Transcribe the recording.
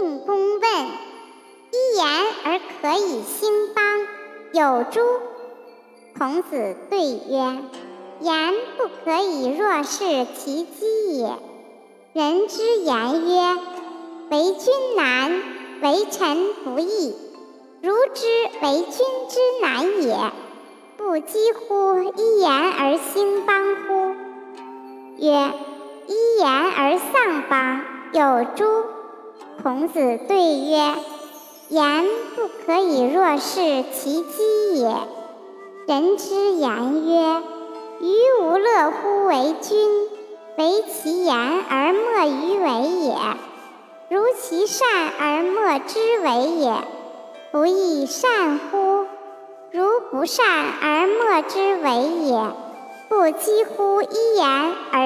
令公问：“一言而可以兴邦，有诸？”孔子对曰：“言不可以若是其机也。人之言曰：‘为君难，为臣不易。’如之为君之难也，不几乎一言而兴邦乎？”曰：“一言而丧邦，有诸？”孔子对曰：“言不可以若是其机也。人之言曰：‘于无乐乎为君，唯其言而莫于为也。如其善而莫之为也，不亦善乎？如不善而莫之为也，不几乎一言而？”